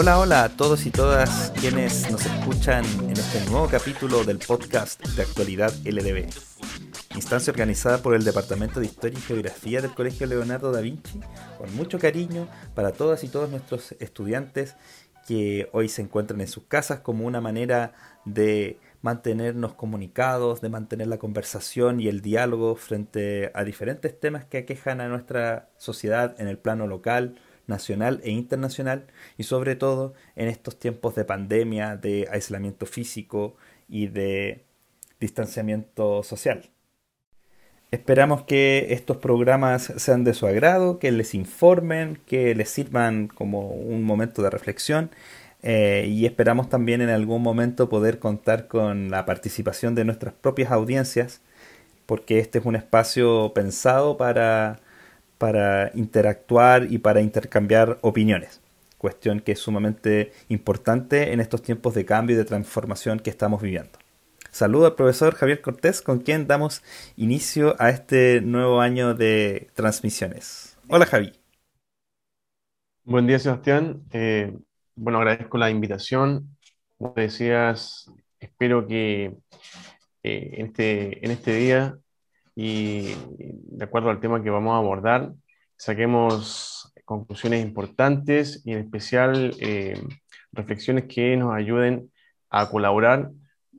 Hola, hola a todos y todas quienes nos escuchan en este nuevo capítulo del podcast de actualidad LDB, instancia organizada por el Departamento de Historia y Geografía del Colegio Leonardo da Vinci, con mucho cariño para todas y todos nuestros estudiantes que hoy se encuentran en sus casas como una manera de mantenernos comunicados, de mantener la conversación y el diálogo frente a diferentes temas que aquejan a nuestra sociedad en el plano local, nacional e internacional y sobre todo en estos tiempos de pandemia, de aislamiento físico y de distanciamiento social. Esperamos que estos programas sean de su agrado, que les informen, que les sirvan como un momento de reflexión eh, y esperamos también en algún momento poder contar con la participación de nuestras propias audiencias, porque este es un espacio pensado para, para interactuar y para intercambiar opiniones, cuestión que es sumamente importante en estos tiempos de cambio y de transformación que estamos viviendo. Saludo al profesor Javier Cortés, con quien damos inicio a este nuevo año de transmisiones. Hola Javi. Buen día Sebastián. Eh, bueno, agradezco la invitación. Como decías, espero que eh, este, en este día y de acuerdo al tema que vamos a abordar, saquemos conclusiones importantes y en especial eh, reflexiones que nos ayuden a colaborar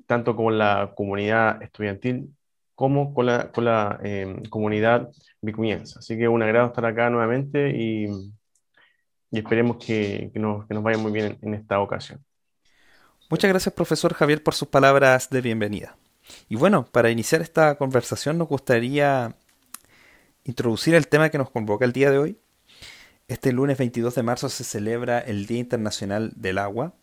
tanto con la comunidad estudiantil como con la, con la eh, comunidad vicuñense. Así que un agrado estar acá nuevamente y y esperemos que, nos, vaya muy bien en, esta ocasión. Muchas gracias, profesor Javier, por sus palabras de bienvenida. Y bueno, para iniciar esta conversación nos gustaría introducir el tema que nos convoca el día de hoy. Este lunes 22 de marzo se celebra el Día Internacional del Agua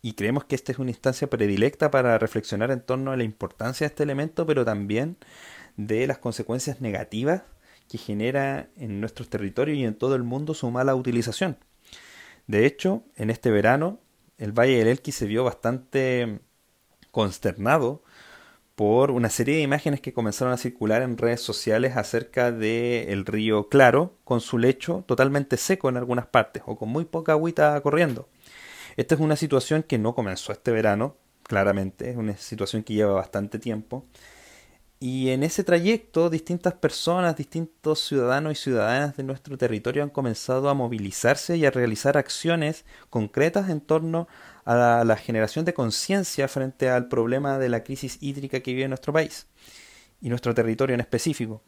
y creemos que esta es una instancia predilecta para reflexionar en torno a la importancia de este elemento, pero también de las consecuencias negativas que genera en nuestros territorios y en todo el mundo su mala utilización. De hecho, en este verano, el Valle del Elqui se vio bastante consternado por una serie de imágenes que comenzaron a circular en redes sociales acerca del el río Claro, con su lecho totalmente seco en algunas partes o con muy poca agüita corriendo. Esta es una situación que no comenzó este verano, claramente, es una situación que lleva bastante tiempo y en ese trayecto, distintas personas, distintos ciudadanos y ciudadanas de nuestro territorio han comenzado a movilizarse y a realizar acciones concretas en torno a la, generación de conciencia frente al problema de la crisis hídrica que vive nuestro país y nuestro territorio en específico.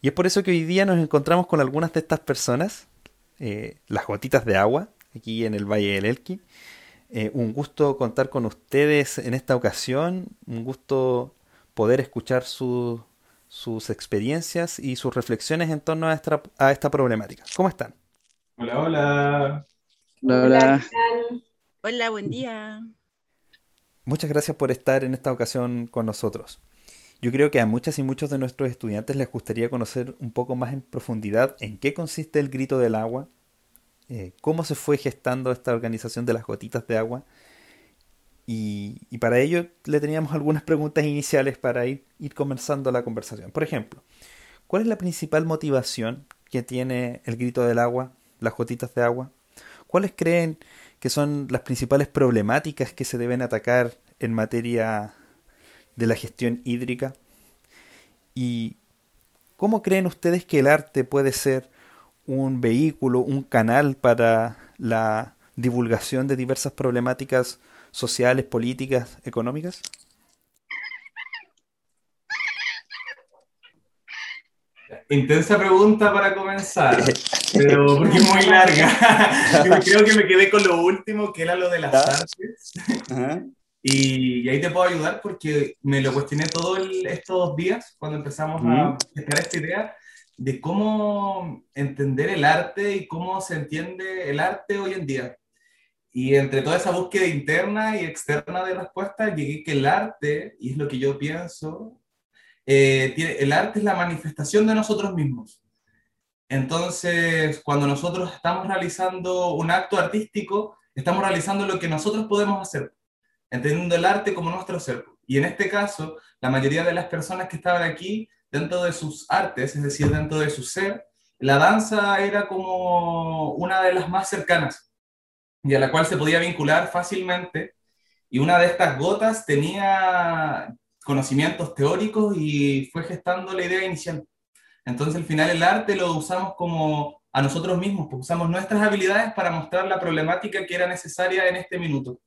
Y es por eso que hoy día nos encontramos con algunas de estas personas, eh, las gotitas de agua, aquí en el Valle del Elqui. Eh, un gusto contar con ustedes en esta ocasión, un gusto poder escuchar sus experiencias y sus reflexiones en torno a esta, a esta problemática. ¿Cómo están? Hola, hola. Hola, hola. Hola, buen día. Muchas gracias por estar en esta ocasión con nosotros. Yo creo que a muchas y muchos de nuestros estudiantes les gustaría conocer un poco más en profundidad en qué consiste el grito del agua, eh, cómo se fue gestando esta organización de las gotitas de agua y, para ello le teníamos algunas preguntas iniciales para ir, ir comenzando la conversación. Por ejemplo, ¿cuál es la principal motivación que tiene el grito del agua, las gotitas de agua? ¿Cuáles creen que son las principales problemáticas que se deben atacar en materia de la gestión hídrica? ¿Y cómo creen ustedes que el arte puede ser un vehículo, un canal para la divulgación de diversas problemáticas sociales, políticas, económicas? Intensa pregunta para comenzar, pero porque es muy larga. Creo que me quedé con lo último, que era lo de las artes. Y, ahí te puedo ayudar porque me lo cuestioné todos estos días cuando empezamos a crear esta idea de cómo entender el arte y cómo se entiende el arte hoy en día. Y entre toda esa búsqueda interna y externa de respuestas, llegué que el arte, y es lo que yo pienso, eh, el arte es la manifestación de nosotros mismos. Entonces, cuando nosotros estamos realizando un acto artístico, estamos realizando lo que nosotros podemos hacer, entendiendo el arte como nuestro ser. Y en este caso, la mayoría de las personas que estaban aquí, dentro de sus artes, es decir, dentro de su ser, la danza era como una de las más cercanas y a la cual se podía vincular fácilmente. Y una de estas gotas tenía conocimientos teóricos y fue gestando la idea inicial. Entonces al final el arte lo usamos como a nosotros mismos, porque usamos nuestras habilidades para mostrar la problemática que era necesaria en este minuto.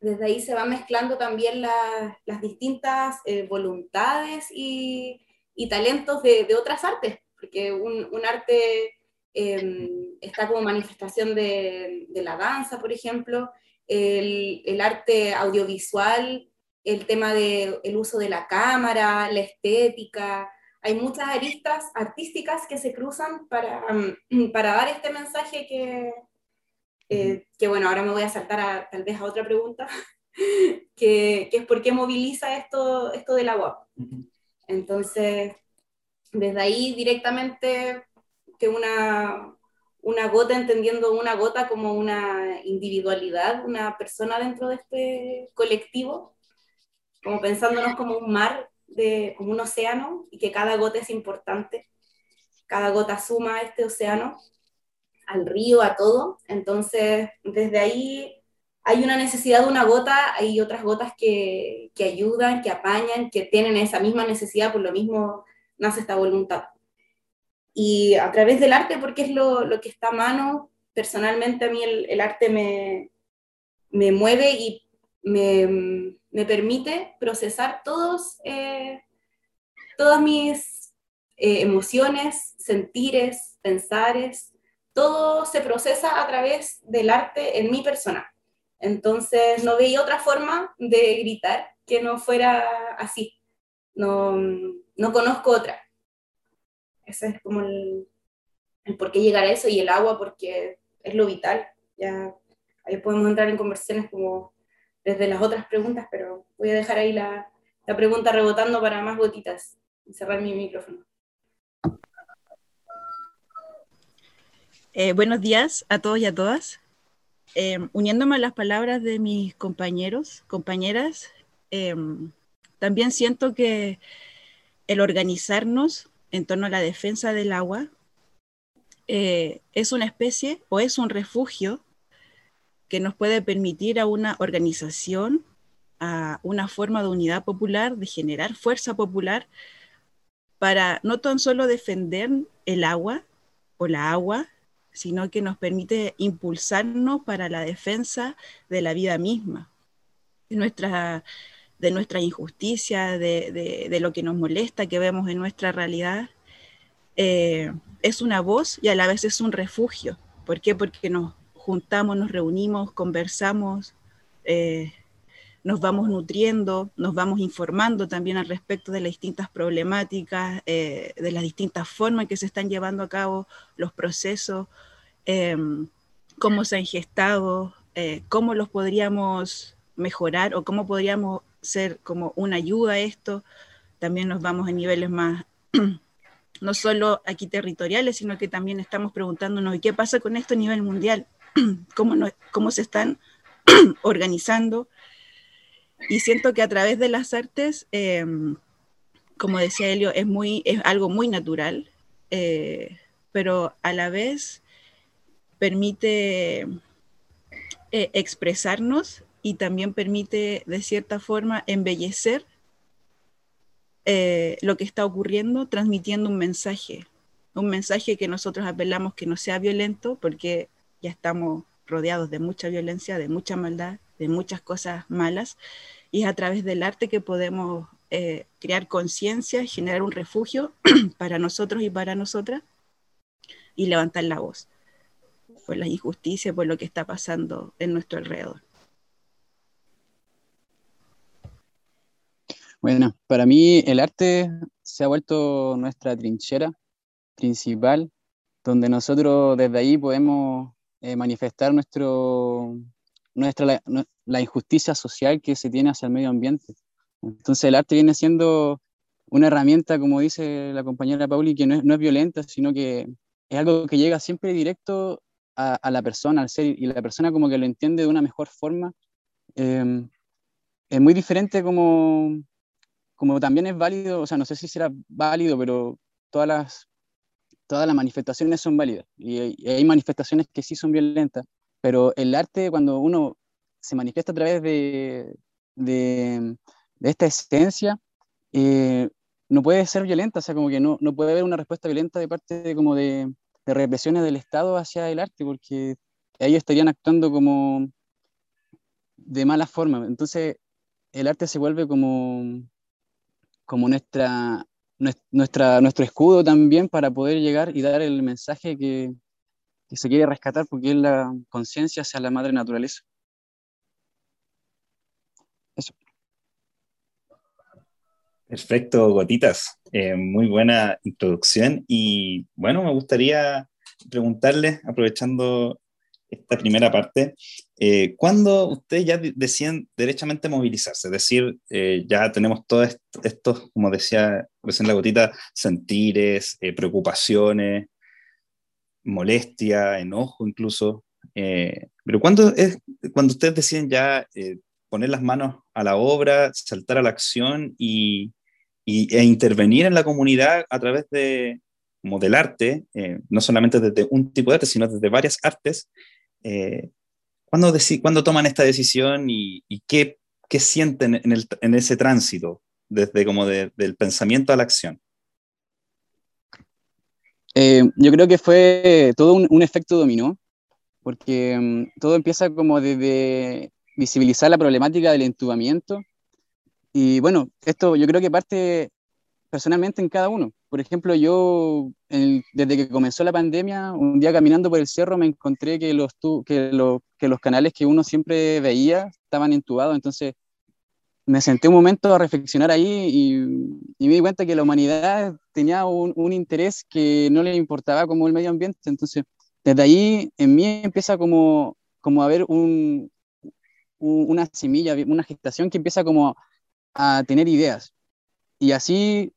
Desde ahí se van mezclando también las distintas eh, voluntades y, y talentos de, otras artes, porque un, arte eh, está como manifestación de, la danza, por ejemplo, el, el arte audiovisual, el tema del el uso de la cámara, la estética, hay muchas aristas artísticas que se cruzan para, mm, para dar este mensaje que, eh, que, bueno, ahora me voy a saltar a, tal vez a otra pregunta, que, que, es por qué moviliza esto, esto del agua. Entonces, desde ahí directamente que una, una gota, entendiendo una gota como una individualidad, una persona dentro de este colectivo, como pensándonos como un mar de, como un océano y que cada gota es importante, cada gota suma a este océano, al río, a todo. Entonces, desde ahí hay una necesidad de una gota, hay otras gotas que, que ayudan, que apañan, que tienen esa misma necesidad, por lo mismo nace esta voluntad. Y a través del arte, porque es lo, lo que está a mano, personalmente a mí el, arte me, me mueve y me, me permite procesar todos, eh, todas mis eh, emociones, sentires, pensares, todo se procesa a través del arte en mi persona. Entonces no veía otra forma de gritar que no fuera así. No, no conozco otra. Ese es como el, el por qué llegar a eso y el agua porque es lo vital. Ya ahí podemos entrar en conversaciones como desde las otras preguntas, pero voy a dejar ahí la, la pregunta rebotando para más gotitas y cerrar mi micrófono. Eh, buenos días a todos y a todas. Eh, uniéndome a las palabras de mis compañeros, compañeras, eh, también siento que el organizarnos en torno a la defensa del agua eh, es una especie o es un refugio que nos puede permitir a una organización, a una forma de unidad popular, de generar fuerza popular para no tan solo defender el agua o la agua, sino que nos permite impulsarnos para la defensa de la vida misma, nuestra, de nuestra injusticia, de, de, lo que nos molesta, que vemos en nuestra realidad. Eh, es una voz y a la vez es un refugio. ¿Por qué? Porque nos juntamos, nos reunimos, conversamos, eh, nos vamos nutriendo, nos vamos informando también al respecto de las distintas problemáticas, eh, de las distintas formas que se están llevando a cabo los procesos, cómo se han gestado, cómo los podríamos mejorar o cómo podríamos ser como una ayuda a esto. También nos vamos a niveles más no solo aquí territoriales, sino que también estamos preguntándonos, ¿qué pasa con esto a nivel mundial? cómo, cómo se están organizando. Y siento que a través de las artes, eh, como decía Helio, es, muy, es algo muy natural, eh, pero a la vez permite eh, expresarnos y también permite, de cierta forma, embellecer eh, lo que está ocurriendo, transmitiendo un mensaje, un mensaje que nosotros apelamos que no sea violento, porque ya estamos rodeados de mucha violencia, de mucha maldad, de muchas cosas malas, y es a través del arte que podemos eh, crear conciencia, generar un refugio para nosotros y para nosotras, y levantar la voz por la injusticia, por lo que está pasando en nuestro alrededor. Bueno, para mí el arte se ha vuelto nuestra trinchera principal, donde nosotros desde ahí podemos eh, manifestar nuestro, nuestra, la, la, injusticia social que se tiene hacia el medio ambiente. Entonces el arte viene siendo una herramienta, como dice la compañera Pauli, que no es, no es violenta, sino que es algo que llega siempre directo a, a, la persona, al ser, y la persona como que lo entiende de una mejor forma. Eh, es muy diferente como, como también es válido, o sea, no sé si será válido, pero todas las todas las manifestaciones son válidas y, hay manifestaciones que sí son violentas, pero el arte cuando uno se manifiesta a través de, de, esta esencia, eh, no puede ser violenta, o sea, como que no, no puede haber una respuesta violenta de parte de, como de, de represiones del Estado hacia el arte, porque ellos estarían actuando como de mala forma. Entonces, el arte se vuelve como, como nuestra, nuestra, nuestro escudo también para poder llegar y dar el mensaje que, se quiere rescatar, porque es la conciencia hacia la madre naturaleza. Eso. Perfecto, Gotitas. Eh, muy buena introducción. Y bueno, me gustaría preguntarles, aprovechando esta primera parte, eh, ¿cuándo ustedes ya deciden derechamente movilizarse? Es decir, eh, ya tenemos todos estos, como decía recién la gotita, sentires, eh, preocupaciones, molestia, enojo incluso. pero ¿cuándo es cuando ustedes deciden ya poner las manos a la obra, saltar a la acción y, e intervenir en la comunidad a través de, como no solamente desde un tipo de arte, sino desde varias artes, eh, ¿cuándo, toman esta decisión y, qué, sienten en, ese tránsito, desde como del pensamiento a la acción? Eh, yo creo que fue todo un, efecto dominó, porque mm, todo empieza como desde visibilizar la problemática del entubamiento. Y bueno, esto yo creo que parte personalmente en cada uno. Por ejemplo, yo desde que comenzó la pandemia, un día caminando por el cerro me encontré que los, que, los canales que uno siempre veía estaban entubados, entonces me senté un momento a reflexionar ahí y, me di cuenta que la humanidad tenía un, un, interés que no le importaba como el medio ambiente, entonces desde ahí en mí empieza como, como a haber un, una semilla, una gestación que empieza como a tener ideas. Y así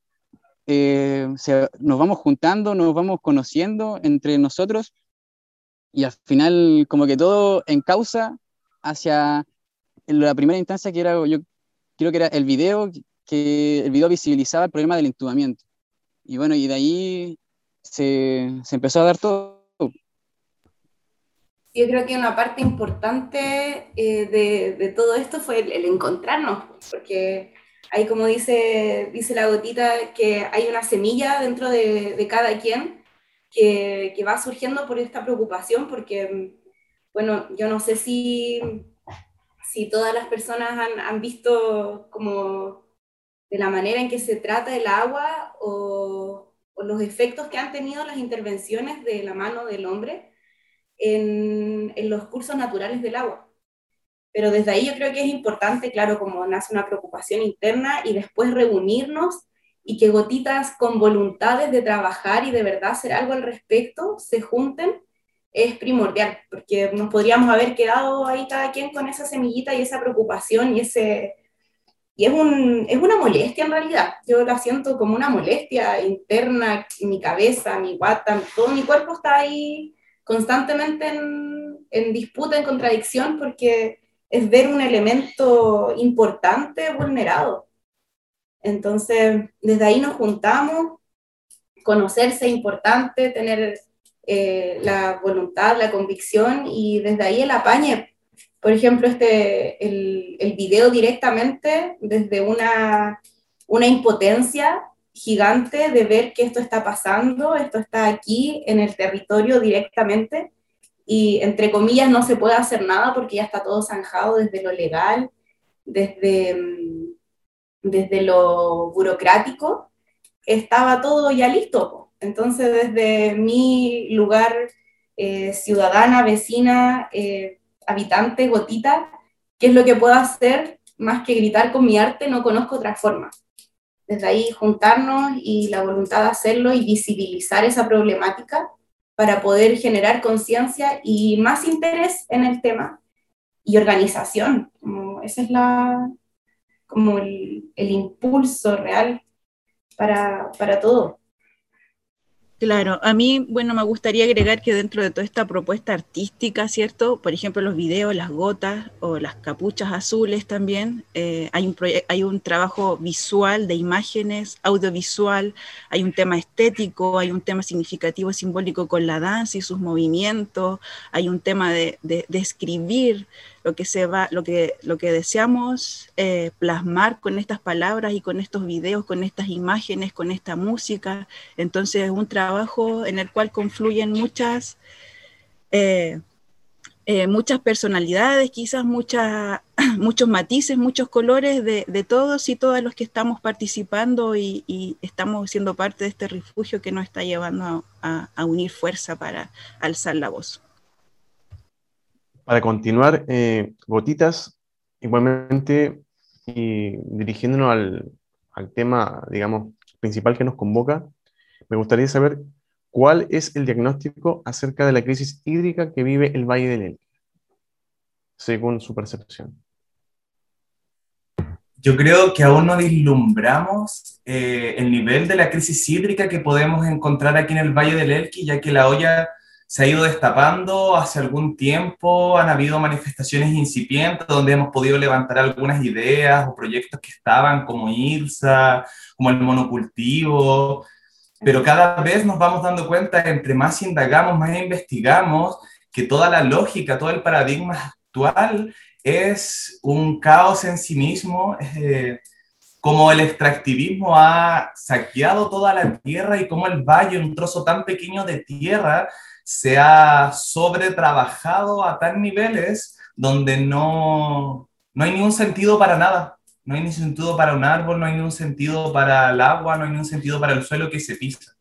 eh, nos vamos juntando, nos vamos conociendo entre nosotros y al final como que todo en causa hacia la primera instancia que era, yo creo que era el video, que el video visibilizaba el problema del entubamiento. Y bueno, y de ahí se, se empezó a dar todo. Yo creo que una parte importante eh, de, de, todo esto fue el, el encontrarnos, porque Ahí como dice, dice la gotita, que hay una semilla dentro de, de cada quien que, que, va surgiendo por esta preocupación, porque, bueno, yo no sé si, si todas las personas han, han visto como de la manera en que se trata el agua o, o, los efectos que han tenido las intervenciones de la mano del hombre en, en los cursos naturales del agua. Pero desde ahí yo creo que es importante, claro, como nace una preocupación interna y después reunirnos y que gotitas con voluntades de trabajar y de verdad hacer algo al respecto se junten es primordial, porque nos podríamos haber quedado ahí cada quien con esa semillita y esa preocupación y ese... Y es, un, es una molestia en realidad, yo la siento como una molestia interna, mi cabeza, mi guata, todo mi cuerpo está ahí constantemente en, en disputa, en contradicción, porque es ver un elemento importante vulnerado. Entonces, desde ahí nos juntamos, conocerse es importante, tener eh, la voluntad, la convicción y desde ahí el apañe. Por ejemplo, este, el, el video directamente desde una, una impotencia gigante de ver que esto está pasando, esto está aquí en el territorio directamente y entre comillas no se puede hacer nada porque ya está todo zanjado desde lo legal, desde, mm, desde lo burocrático, estaba todo ya listo. Entonces desde mi lugar eh, ciudadana, vecina, eh, habitante, gotita, ¿qué es lo que puedo hacer más que gritar con mi arte? No conozco otra forma. Desde ahí juntarnos y la voluntad de hacerlo y visibilizar esa problemática para poder generar conciencia y más interés en el tema y organización. Como ese es la, como el, el impulso real para, para todo. Claro, a mí, bueno, me gustaría agregar que dentro de toda esta propuesta artística, ¿cierto? Por ejemplo, los videos, las gotas o las capuchas azules también, eh, hay, un hay un trabajo visual de imágenes, audiovisual, hay un tema estético, hay un tema significativo, simbólico con la danza y sus movimientos, hay un tema de, de, de escribir, lo que, se va, lo que, lo que deseamos eh, plasmar con estas palabras y con estos videos, con estas imágenes, con esta música. Entonces es un trabajo en el cual confluyen muchas, eh, eh, muchas personalidades, quizás muchas, muchos matices, muchos colores de, todos y todas los que estamos participando y, estamos siendo parte de este refugio que nos está llevando a unir fuerza para alzar la voz. Para continuar, eh, Gotitas, igualmente, y dirigiéndonos al, al, tema, digamos, principal que nos convoca, me gustaría saber cuál es el diagnóstico acerca de la crisis hídrica que vive el Valle del Elqui, según su percepción. Yo creo que aún no vislumbramos eh, el nivel de la crisis hídrica que podemos encontrar aquí en el Valle del Elqui, ya que la olla se ha ido destapando hace algún tiempo, han habido manifestaciones incipientes donde hemos podido levantar algunas ideas o proyectos que estaban como IRSA, como el monocultivo, pero cada vez nos vamos dando cuenta, entre más indagamos, más investigamos, que toda la lógica, todo el paradigma actual es un caos en sí mismo, eh, como el extractivismo ha saqueado toda la tierra y como el valle, un trozo tan pequeño de tierra, se ha sobretrabajado a tal niveles donde no, no hay ningún sentido para nada. No hay ni sentido para un árbol, no hay ningún sentido para el agua, no hay ningún sentido para el suelo que se pisa.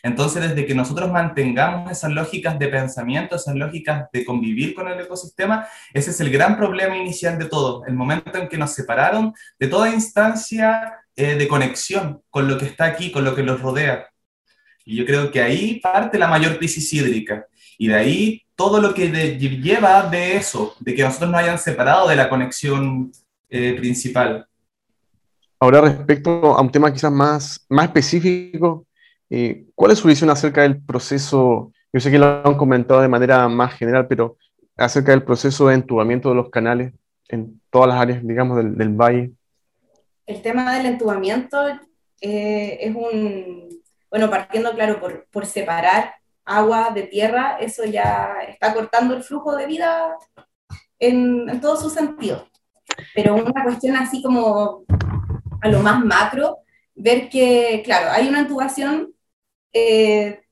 Entonces, desde que nosotros mantengamos esas lógicas de pensamiento, esas lógicas de convivir con el ecosistema, ese es el gran problema inicial de todo, el momento en que nos separaron de toda instancia eh, de conexión con lo que está aquí, con lo que los rodea. Y yo creo que ahí parte la mayor crisis hídrica. Y de ahí todo lo que de, lleva de eso, de que nosotros nos hayan separado de la conexión eh, principal. Ahora, respecto a un tema quizás más, más específico, eh, ¿cuál es su visión acerca del proceso? Yo sé que lo han comentado de manera más general, pero acerca del proceso de entubamiento de los canales en todas las áreas, digamos, del, del valle. El tema del entubamiento eh, es un bueno, partiendo, claro, por, por separar agua de tierra, eso ya está cortando el flujo de vida en, en todos sus sentidos. Pero una cuestión así como a lo más macro, ver que, claro, hay una intubación, eh,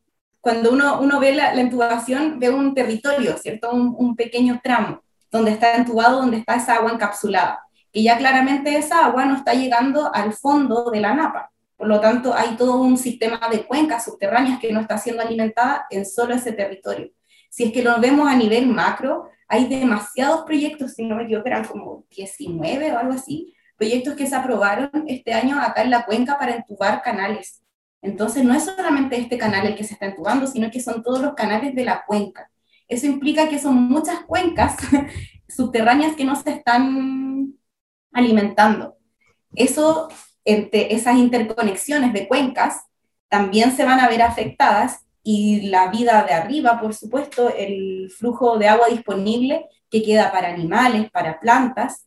cuando uno, uno ve la, la, intubación, ve un territorio, ¿cierto? Un, un, pequeño tramo donde está entubado, donde está esa agua encapsulada. Y ya claramente esa agua no está llegando al fondo de la napa. Por lo tanto, hay todo un sistema de cuencas subterráneas que no está siendo alimentada en solo ese territorio. Si es que lo vemos a nivel macro, hay demasiados proyectos, si no me equivoco, eran como 19 o algo así, proyectos que se aprobaron este año acá en la cuenca para entubar canales. Entonces, no es solamente este canal el que se está entubando, sino que son todos los canales de la cuenca. Eso implica que son muchas cuencas subterráneas que no se están alimentando. Eso entre esas interconexiones de cuencas también se van a ver afectadas y la vida de arriba, por supuesto, el flujo de agua disponible que queda para animales, para plantas,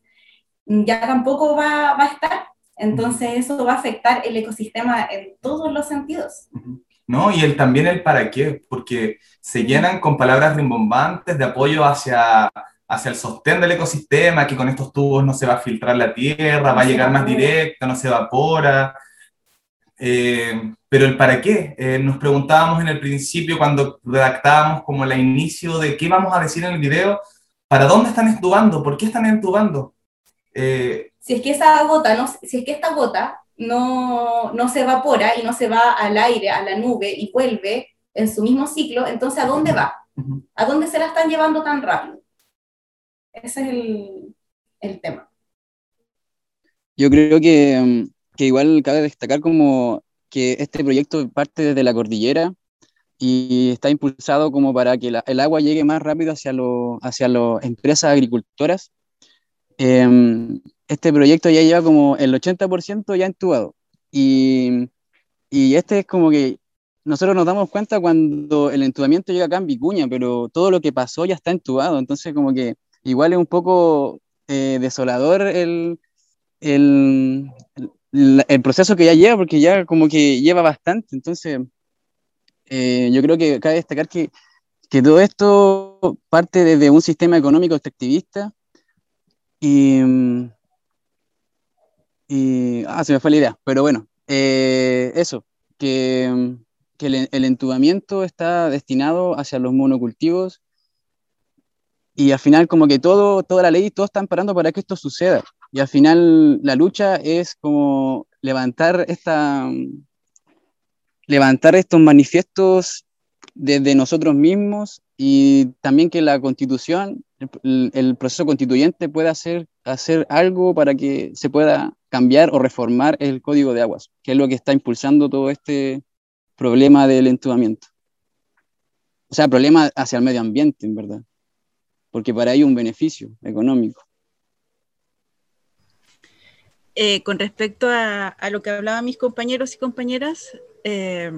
ya tampoco va, va a estar. Entonces eso va a afectar el ecosistema en todos los sentidos. ¿no? Y el, también el para qué, porque se llenan con palabras rimbombantes de apoyo hacia hacia el sostén del ecosistema, que con estos tubos no se va a filtrar la tierra, va a llegar más directa, no se evapora. Eh, pero el para qué, eh, nos preguntábamos en el principio cuando redactábamos como el inicio de qué vamos a decir en el video, ¿para dónde están entubando? ¿Por qué están entubando? Eh, si es que esa gota, no, si es que esta gota no, no se evapora y no se va al aire, a la nube y vuelve en su mismo ciclo, entonces ¿a dónde va? ¿A dónde se la están llevando tan rápido? Ese es el, el tema. Yo creo que, mm, que, igual cabe destacar como que este proyecto parte desde la cordillera y está impulsado como para que la, el agua llegue más rápido hacia, lo, hacia las empresas agricultoras. Eh, este proyecto ya lleva como el 80% ya entubado y, y este es como que nosotros nos damos cuenta cuando el entubamiento llega acá en Vicuña, pero todo lo que pasó ya está entubado, entonces como que igual es un poco eh, desolador el, el, el, proceso que ya lleva, porque ya como que lleva bastante, entonces eh, yo creo que cabe destacar que, que todo esto parte desde un sistema económico extractivista y, y ah, se me fue la idea, pero bueno, eh, eso, que que el, entubamiento está destinado hacia los monocultivos y al final como que todo, toda la ley, todos están parando para que esto suceda. Y al final la lucha es como levantar esta levantar estos manifiestos desde nosotros mismos y también que la constitución, el, proceso constituyente pueda hacer, hacer algo para que se pueda cambiar o reformar el código de aguas, que es lo que está impulsando todo este, problema del entubamiento. O sea, problema hacia el medio ambiente, en verdad. Porque para ello un beneficio económico. Eh, con respecto a, lo que hablaban mis compañeros y compañeras, eh,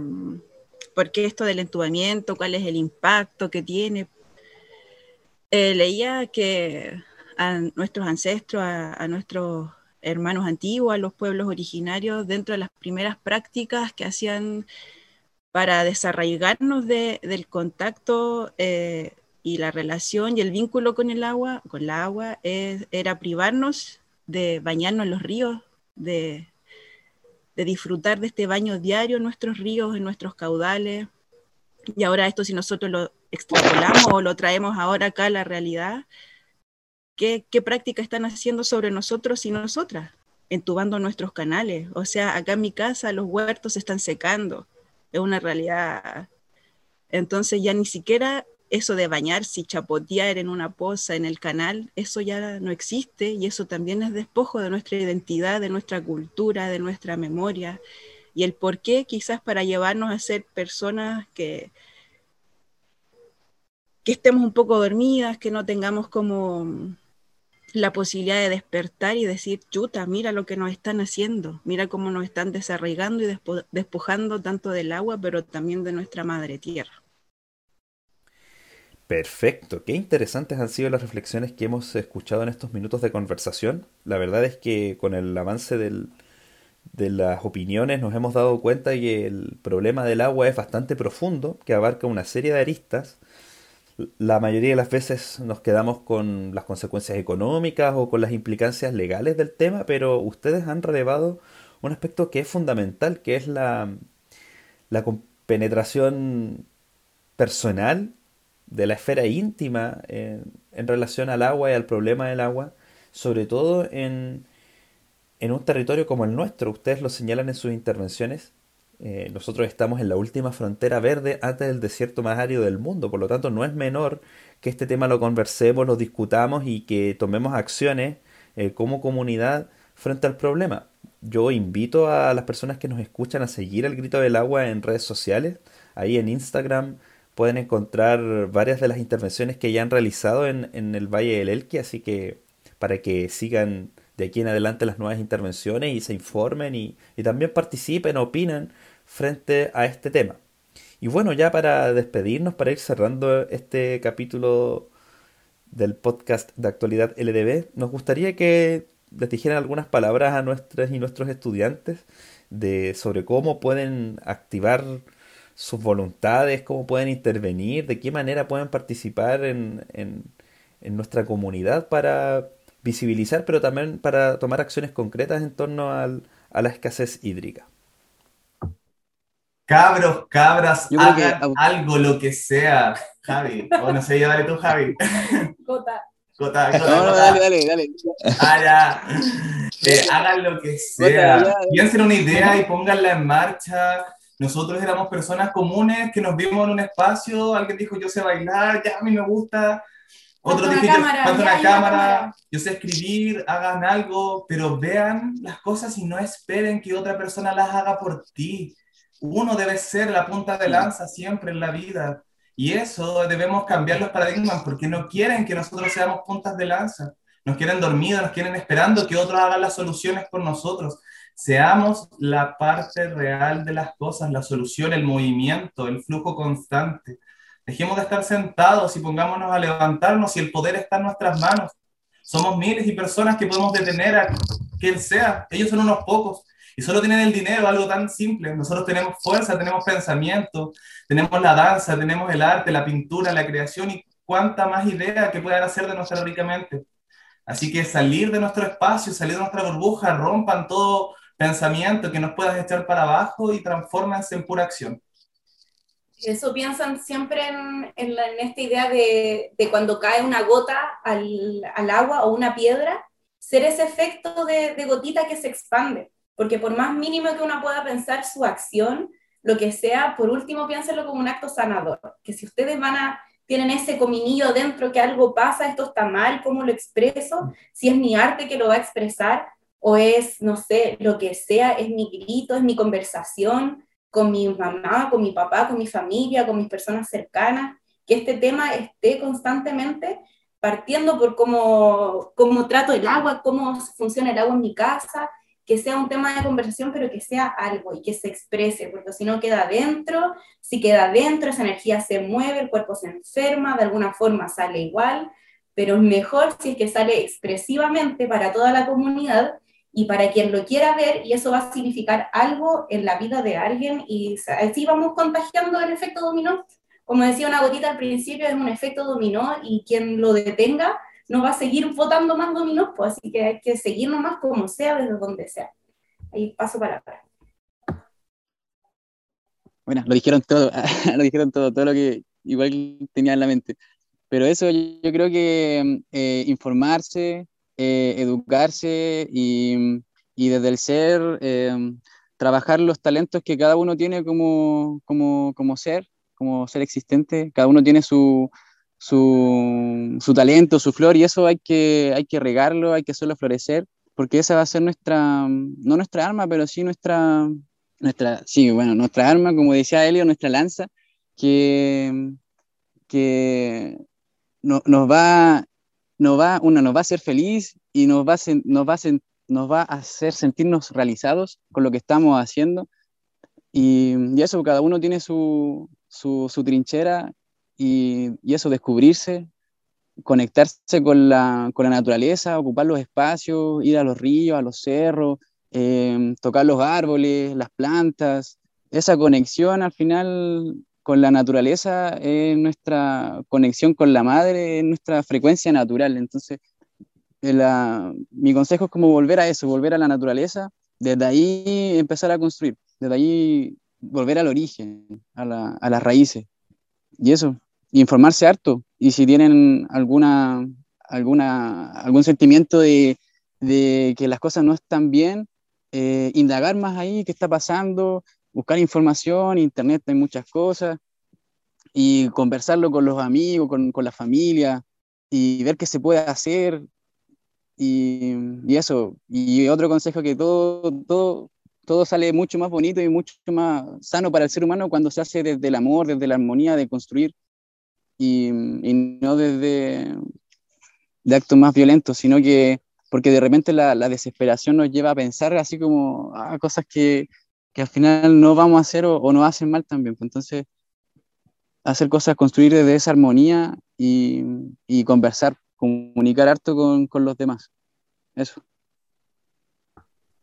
¿por qué esto del entubamiento? ¿Cuál es el impacto que tiene? Eh, leía que a nuestros ancestros, a nuestros hermanos antiguos, a los pueblos originarios, dentro de las primeras prácticas que hacían para desarraigarnos del contacto eh, y la relación y el vínculo con el agua, con la agua, era privarnos de bañarnos en los ríos, de, disfrutar de este baño diario en nuestros ríos, en nuestros caudales. Y ahora esto si nosotros lo extrapolamos o lo traemos ahora acá a la realidad, ¿qué, qué práctica están haciendo sobre nosotros y nosotras? Entubando nuestros canales. O sea, acá en mi casa los huertos se están secando es una realidad. Entonces ya ni siquiera eso de bañarse y chapotear en una poza en el canal, eso ya no existe y eso también es despojo de nuestra identidad, de nuestra cultura, de nuestra memoria y el por qué quizás para llevarnos a ser personas que, que estemos un poco dormidas, que no tengamos como la posibilidad de despertar y decir, chuta, mira lo que nos están haciendo, mira cómo nos están desarraigando y despojando tanto del agua, pero también de nuestra madre tierra. Perfecto, qué interesantes han sido las reflexiones que hemos escuchado en estos minutos de conversación. La verdad es que con el avance de las opiniones nos hemos dado cuenta que el problema del agua es bastante profundo, que abarca una serie de aristas la mayoría de las veces nos quedamos con las consecuencias económicas o con las implicancias legales del tema, pero ustedes han relevado un aspecto que es fundamental, que es la, la penetración personal de la esfera íntima en, en, relación al agua y al problema del agua, sobre todo en, en un territorio como el nuestro. Ustedes lo señalan en sus intervenciones, eh, nosotros estamos en la última frontera verde antes del desierto más árido del mundo, por lo tanto no es menor que este tema lo conversemos, lo discutamos y que tomemos acciones eh, como comunidad frente al problema. Yo invito a las personas que nos escuchan a seguir el grito del agua en redes sociales. Ahí en Instagram pueden encontrar varias de las intervenciones que ya han realizado en, en el Valle del Elqui, así que para que sigan de aquí en adelante las nuevas intervenciones y se informen y, y también participen, opinen frente a este tema. Y bueno, ya para despedirnos, para ir cerrando este capítulo del podcast de actualidad LDB, nos gustaría que les dijeran algunas palabras a nuestras y nuestros estudiantes de, sobre cómo pueden activar sus voluntades, cómo pueden intervenir, de qué manera pueden participar en, en, en nuestra comunidad para visibilizar, pero también para tomar acciones concretas en torno al, a la escasez hídrica. Cabros, cabras, hagan algo, lo que sea. Javi, o no sé, dale tú, Javi. Cota. Cota, No, no, dale, dale, dale. Ah, ya. Eh, hagan lo que sea. Piensen una idea y pónganla en marcha. Nosotros éramos personas comunes que nos vimos en un espacio, alguien dijo yo sé bailar, ya a mí me gusta. Otro dijo yo una cámara, yo sé escribir, hagan algo, pero vean las cosas y no esperen que otra persona las haga por ti uno debe ser la punta de lanza siempre en la vida. Y eso debemos cambiar los paradigmas porque no quieren que nosotros seamos puntas de lanza. Nos quieren dormidos, nos quieren esperando que otros hagan las soluciones por nosotros. Seamos la parte real de las cosas, la solución, el movimiento, el flujo constante. Dejemos de estar sentados y pongámonos a levantarnos y el poder está en nuestras manos. Somos miles y personas que podemos detener a quien sea. Ellos son unos pocos y solo tienen el dinero, algo tan simple. Nosotros tenemos fuerza, tenemos pensamiento, tenemos la danza, tenemos el arte, la pintura, la creación y cuánta más idea que puedan hacer de nosotros ricamente. Así que salir de nuestro espacio, salir de nuestra burbuja, rompan todo pensamiento que nos pueda echar para abajo y transfórmense en pura acción. Eso piensan siempre en, en, esta idea de, de, cuando cae una gota al, agua o una piedra, ser ese efecto de, de gotita que se expande porque por más mínimo que uno pueda pensar su acción, lo que sea, por último piénselo como un acto sanador, que si ustedes van a, tienen ese cominillo dentro que algo pasa, esto está mal, ¿cómo lo expreso? Si es mi arte que lo va a expresar, o es, no sé, lo que sea, es mi grito, es mi conversación con mi mamá, con mi papá, con mi familia, con mis personas cercanas, que este tema esté constantemente partiendo por cómo, cómo trato el agua, cómo funciona el agua en mi casa, que sea un tema de conversación, pero que sea algo y que se exprese, porque si no queda dentro, si queda dentro, esa energía se mueve, el cuerpo se enferma, de alguna forma sale igual, pero es mejor si es que sale expresivamente para toda la comunidad y para quien lo quiera ver, y eso va a significar algo en la vida de alguien, y así vamos contagiando el efecto dominó. Como decía una gotita al principio, es un efecto dominó, y quien lo detenga no va a seguir votando más dominó, pues así que hay que seguir nomás como sea, desde donde sea. Ahí paso para atrás. Bueno, lo dijeron todo, lo dijeron todo, todo lo que igual tenía en la mente. Pero eso yo, creo que eh, informarse, eh, educarse y, y, desde el ser, eh, trabajar los talentos que cada uno tiene como, como, como ser, como ser existente, cada uno tiene su, su, su, talento, su flor, y eso hay que, hay que regarlo, hay que hacerlo florecer, porque esa va a ser nuestra, no nuestra arma, pero sí nuestra, nuestra sí, bueno, nuestra arma, como decía Helio, nuestra lanza, que, que no, nos va, nos va, una, nos va a hacer feliz y nos va a, nos va a, nos va a hacer sentirnos realizados con lo que estamos haciendo. Y, y eso, cada uno tiene su, su, su trinchera y, eso, descubrirse, conectarse con la, con la, naturaleza, ocupar los espacios, ir a los ríos, a los cerros, em, tocar los árboles, las plantas. Esa conexión al final con la naturaleza es nuestra conexión con la madre, es nuestra frecuencia natural. Entonces, la, mi consejo es como volver a eso, volver a la naturaleza, desde ahí empezar a construir, desde ahí volver al origen, a, a las raíces. Y eso, informarse harto. Y si tienen alguna, alguna, algún sentimiento de, de que las cosas no están bien, eh, indagar más ahí qué está pasando, buscar información, internet hay muchas cosas, y conversarlo con los amigos, con, con la familia, y ver qué se puede hacer. Y, y, eso, y otro consejo que todo, todo, todo sale mucho más bonito y mucho más sano para el ser humano cuando se hace desde el amor, desde la armonía de construir y, no desde de actos más violentos, sino que porque de repente la, desesperación nos lleva a pensar así como ah, cosas que, que, al final no vamos a hacer o, o nos hacen mal también. Pues entonces, hacer cosas, construir desde esa armonía y, y conversar, comunicar harto con, con, los demás. Eso.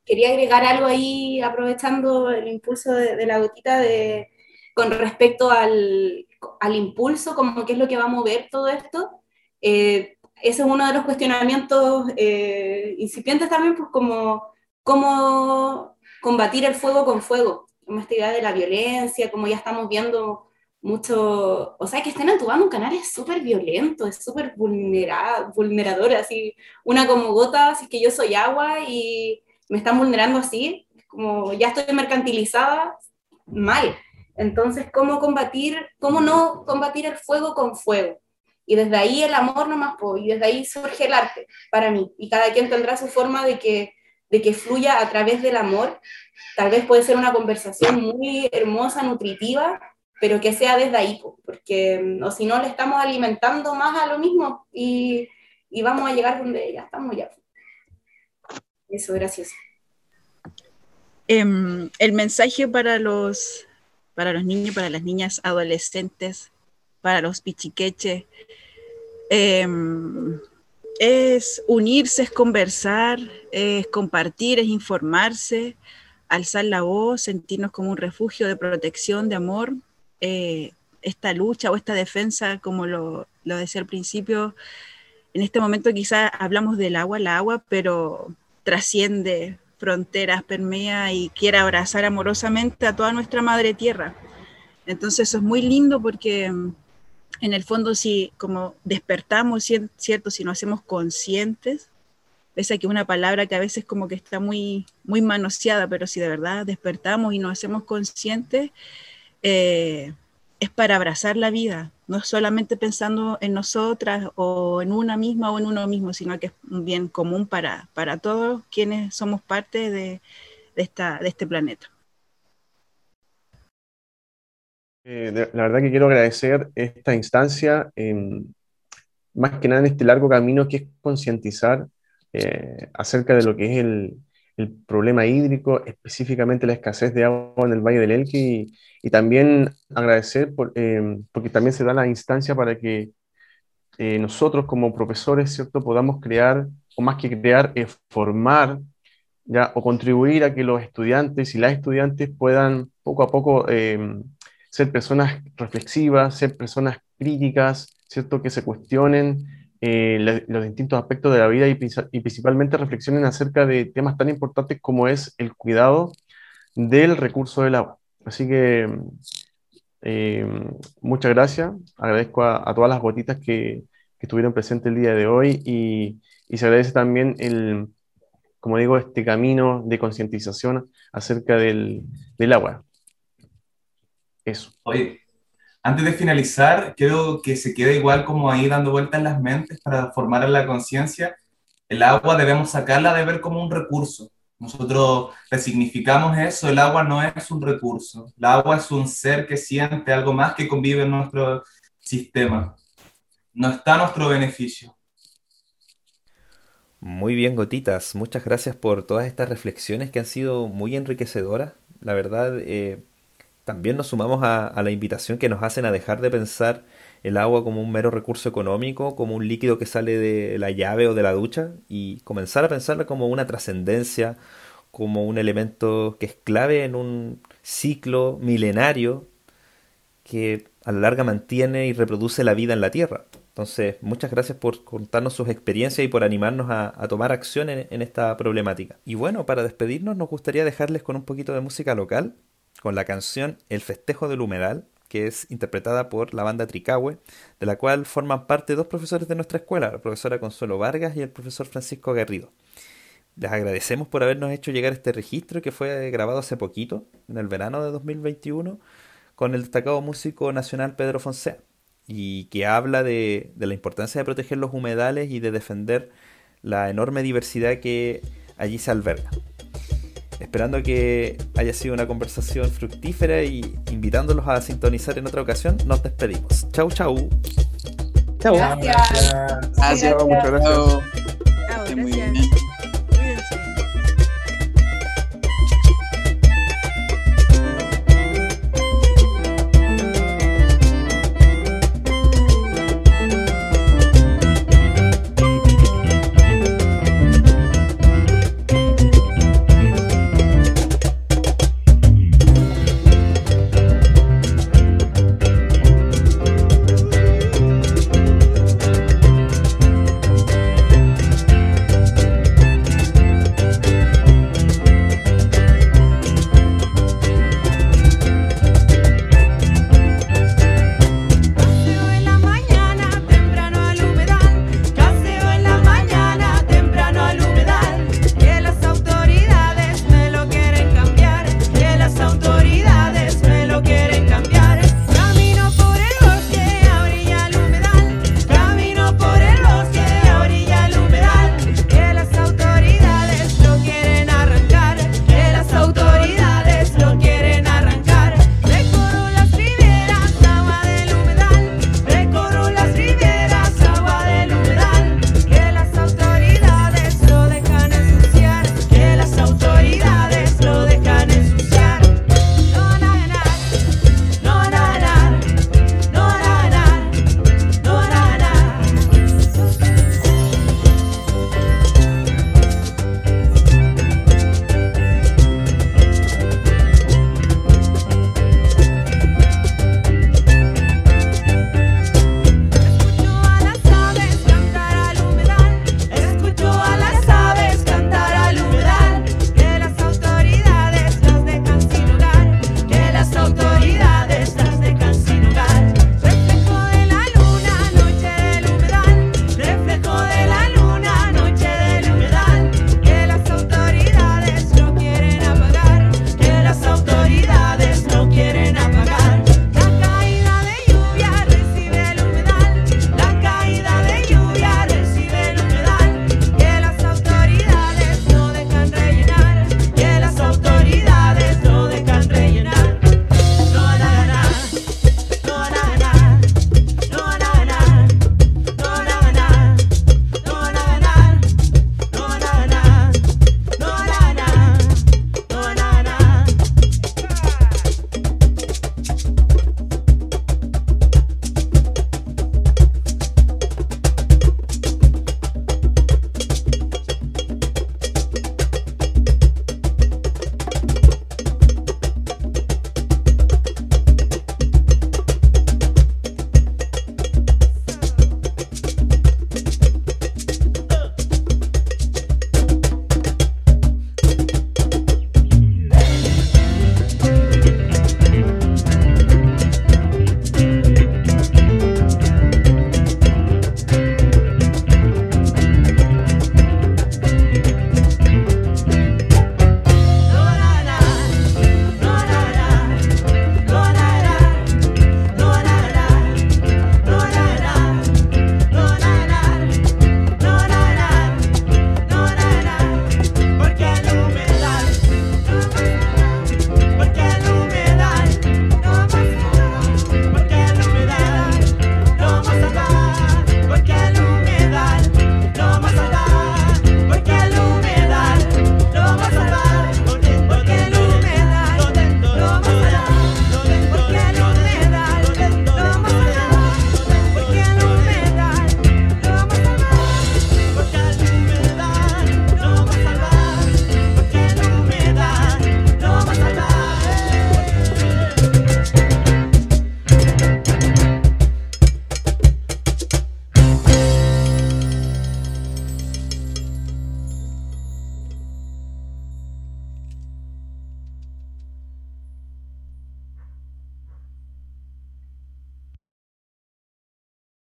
Quería agregar algo ahí, aprovechando el impulso de, de la gotita, de, con respecto al, al impulso, como qué es lo que va a mover todo esto. Eh, ese es uno de los cuestionamientos eh, incipientes también, pues como cómo combatir el fuego con fuego, como esta idea de la violencia, como ya estamos viendo mucho, o sea, que estén actuando un canal es súper violento, es súper vulnerador, así, una como gota, así que yo soy agua y me están vulnerando así, como ya estoy mercantilizada, mal. Entonces, ¿cómo combatir, cómo no combatir el fuego con fuego? Y desde ahí el amor nomás, y desde ahí surge el arte para mí. Y cada quien tendrá su forma de que, de que fluya a través del amor. Tal vez puede ser una conversación muy hermosa, nutritiva, pero que sea desde ahí, porque o si no le estamos alimentando más a lo mismo y, vamos a llegar donde ya estamos ya. Eso, gracias. Em, el mensaje para los, para los niños, para las niñas adolescentes, para los pichiqueches, em, es unirse, es conversar, es compartir, es informarse, alzar la voz, sentirnos como un refugio de protección, de amor. Eh, esta lucha o esta defensa, como lo, lo decía al principio, en este momento quizás hablamos del agua, la agua, pero trasciende fronteras, permea y quiere abrazar amorosamente a toda nuestra madre tierra. Entonces eso es muy lindo porque mm, en el fondo si como despertamos, ¿cierto? Si nos hacemos conscientes, pese a que una palabra que a veces como que está muy, muy manoseada, pero si de verdad despertamos y nos hacemos conscientes, eh, es para abrazar la vida, no solamente pensando en nosotras o en una misma o en uno mismo, sino que es un bien común para, para todos quienes somos parte de, esta, de este planeta. Eh, la verdad que quiero agradecer esta instancia, más que nada en este largo camino que es concientizar eh, acerca de lo que es el, el problema hídrico, específicamente la escasez de agua en el Valle del Elqui, y, también agradecer por, eh, porque también se da la instancia para que eh, nosotros como profesores, ¿cierto?, podamos crear, o más que crear, formar, ¿ya? o contribuir a que los estudiantes y las estudiantes puedan poco a poco eh, ser personas reflexivas, ser personas críticas, ¿cierto?, que se cuestionen eh, los distintos aspectos de la vida y, principalmente reflexionen acerca de temas tan importantes como es el cuidado del recurso del agua. Así que eh, muchas gracias, agradezco a, todas las gotitas que, estuvieron presentes el día de hoy y, se agradece también el, como digo, este camino de concientización acerca del, del agua. Eso. Oye, antes de finalizar, quiero que se quede igual como ahí dando vueltas en las mentes para formar la conciencia. El agua debemos sacarla de ver como un recurso. Nosotros resignificamos eso, el agua no es un recurso, el agua es un ser que siente algo más que convive en nuestro sistema. No está a nuestro beneficio. Muy bien, gotitas. Muchas gracias por todas estas reflexiones que han sido muy enriquecedoras. La verdad, eh, también nos sumamos a, la invitación que nos hacen a dejar de pensar el agua como un mero recurso económico, como un líquido que sale de la llave o de la ducha, y comenzar a pensarla como una trascendencia, como un elemento que es clave en un ciclo milenario que a la larga mantiene y reproduce la vida en la Tierra. Entonces, muchas gracias por contarnos sus experiencias y por animarnos a, tomar acción en esta problemática. Y bueno, para despedirnos nos gustaría dejarles con un poquito de música local con la canción El Festejo del Humedal, que es interpretada por la banda Tricahue, de la cual forman parte dos profesores de nuestra escuela, la profesora Consuelo Vargas y el profesor Francisco Garrido. Les agradecemos por habernos hecho llegar este registro que fue grabado hace poquito, en el verano de 2021, con el destacado músico nacional Pedro Fonseca, y que habla de, de la importancia de proteger los humedales y de defender la enorme diversidad que allí se alberga. Esperando que haya sido una conversación fructífera y invitándolos a sintonizar en otra ocasión, nos despedimos. Chau, chau. Chau. Gracias. Gracias, muchas gracias. Chau, gracias.